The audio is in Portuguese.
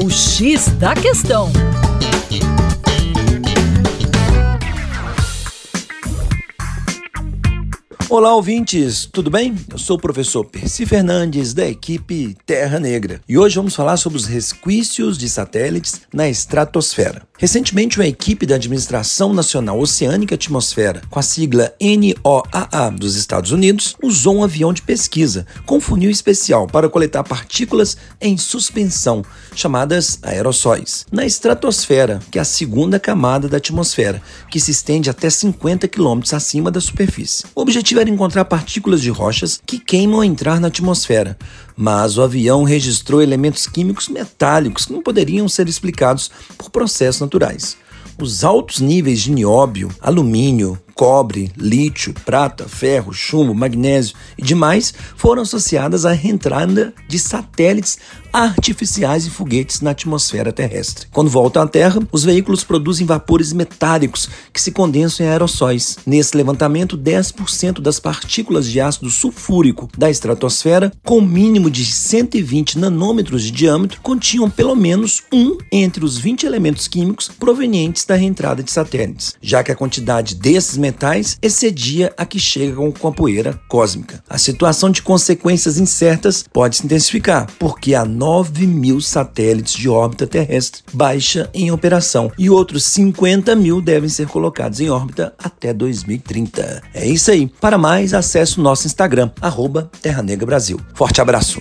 O X da Questão. Olá, ouvintes, tudo bem? Eu sou o professor Percy Fernandes, da equipe Terra Negra, e hoje vamos falar sobre os resquícios de satélites na estratosfera. Recentemente, uma equipe da Administração Nacional Oceânica e Atmosfera, com a sigla NOAA dos Estados Unidos, usou um avião de pesquisa com funil especial para coletar partículas em suspensão, chamadas aerossóis, na estratosfera, que é a segunda camada da atmosfera, que se estende até 50 quilômetros acima da superfície. O objetivo era encontrar partículas de rochas que queimam ao entrar na atmosfera, mas o avião registrou elementos químicos metálicos que não poderiam ser explicados por processos naturais. Os altos níveis de nióbio, alumínio, cobre, lítio, prata, ferro, chumbo, magnésio e demais foram associadas à reentrada de satélites artificiais e foguetes na atmosfera terrestre. Quando voltam à Terra, os veículos produzem vapores metálicos que se condensam em aerossóis. Nesse levantamento, 10% das partículas de ácido sulfúrico da estratosfera, com mínimo de 120 nanômetros de diâmetro, continham pelo menos um entre os 20 elementos químicos provenientes da reentrada de satélites, já que a quantidade desses excedia a que chega com a poeira cósmica. A situação de consequências incertas pode se intensificar, porque há 9 mil satélites de órbita terrestre baixa em operação e outros 50 mil devem ser colocados em órbita até 2030. É isso aí. Para mais, acesse o nosso Instagram, Terra Negra Brasil. Forte abraço!